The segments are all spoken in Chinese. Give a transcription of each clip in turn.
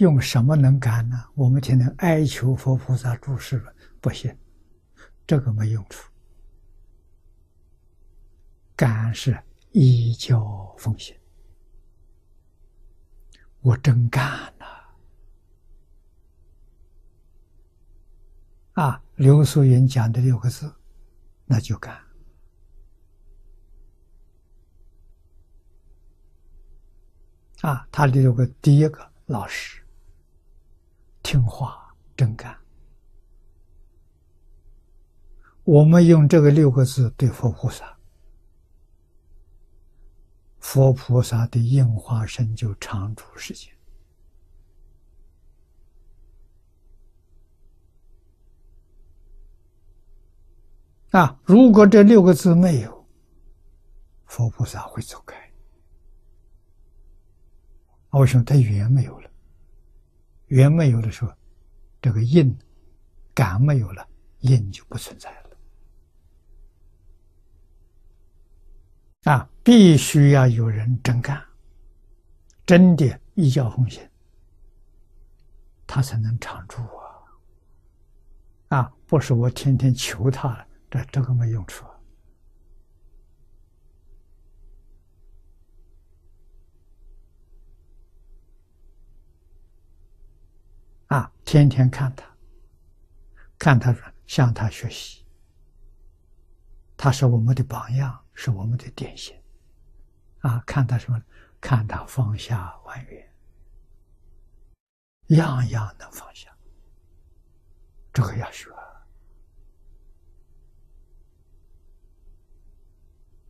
用什么能感呢？我们天天哀求佛菩萨注释了，不行，这个没用处。感是依教奉行，我真干了啊！刘素云讲的六个字，那就干啊！他六个第一个老师。听话真干，我们用这个六个字对佛菩萨，佛菩萨的应化身就常住世间啊！如果这六个字没有，佛菩萨会走开。为什么他语言没有了？缘没有的时候，这个因感没有了，因就不存在了。啊，必须要有人真干，真的一教奉行，他才能常住啊！啊，不是我天天求他了，这这个没用处。天天看他，看他说向他学习，他是我们的榜样，是我们的典型。啊，看他什么？看他放下万缘，样样能放下，这个要学。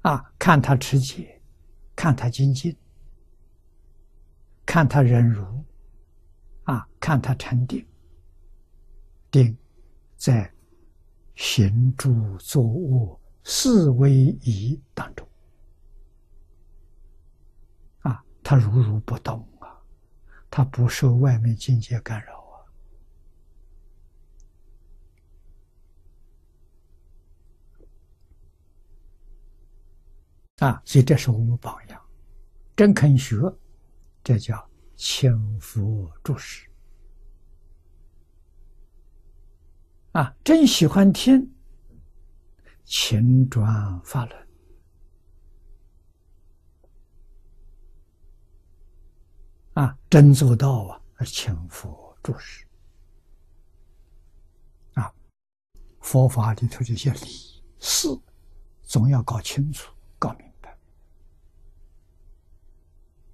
啊，看他持戒，看他精进，看他忍辱。啊，看他禅定，定在行住坐卧四威仪当中。啊，他如如不动啊，他不受外面境界干扰啊。啊，所以这是我们榜样，真肯学，这叫。请佛注释啊！真喜欢听，请转发轮啊！真做到啊！而请佛注释啊！佛法里头这些理事，总要搞清楚、搞明白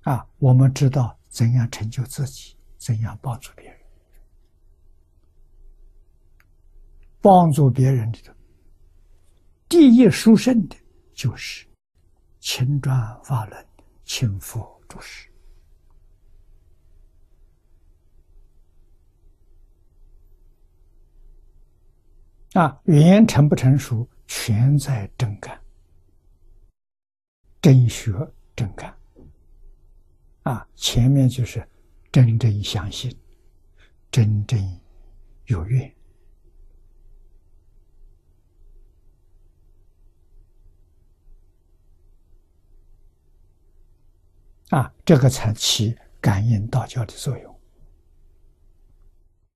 啊！我们知道。怎样成就自己？怎样帮助别人？帮助别人的第一殊胜的，就是勤转法轮，勤佛注释啊！语言成不成熟，全在真干、真学、真干。啊，前面就是真正相信，真正有愿啊，这个才起感应道教的作用。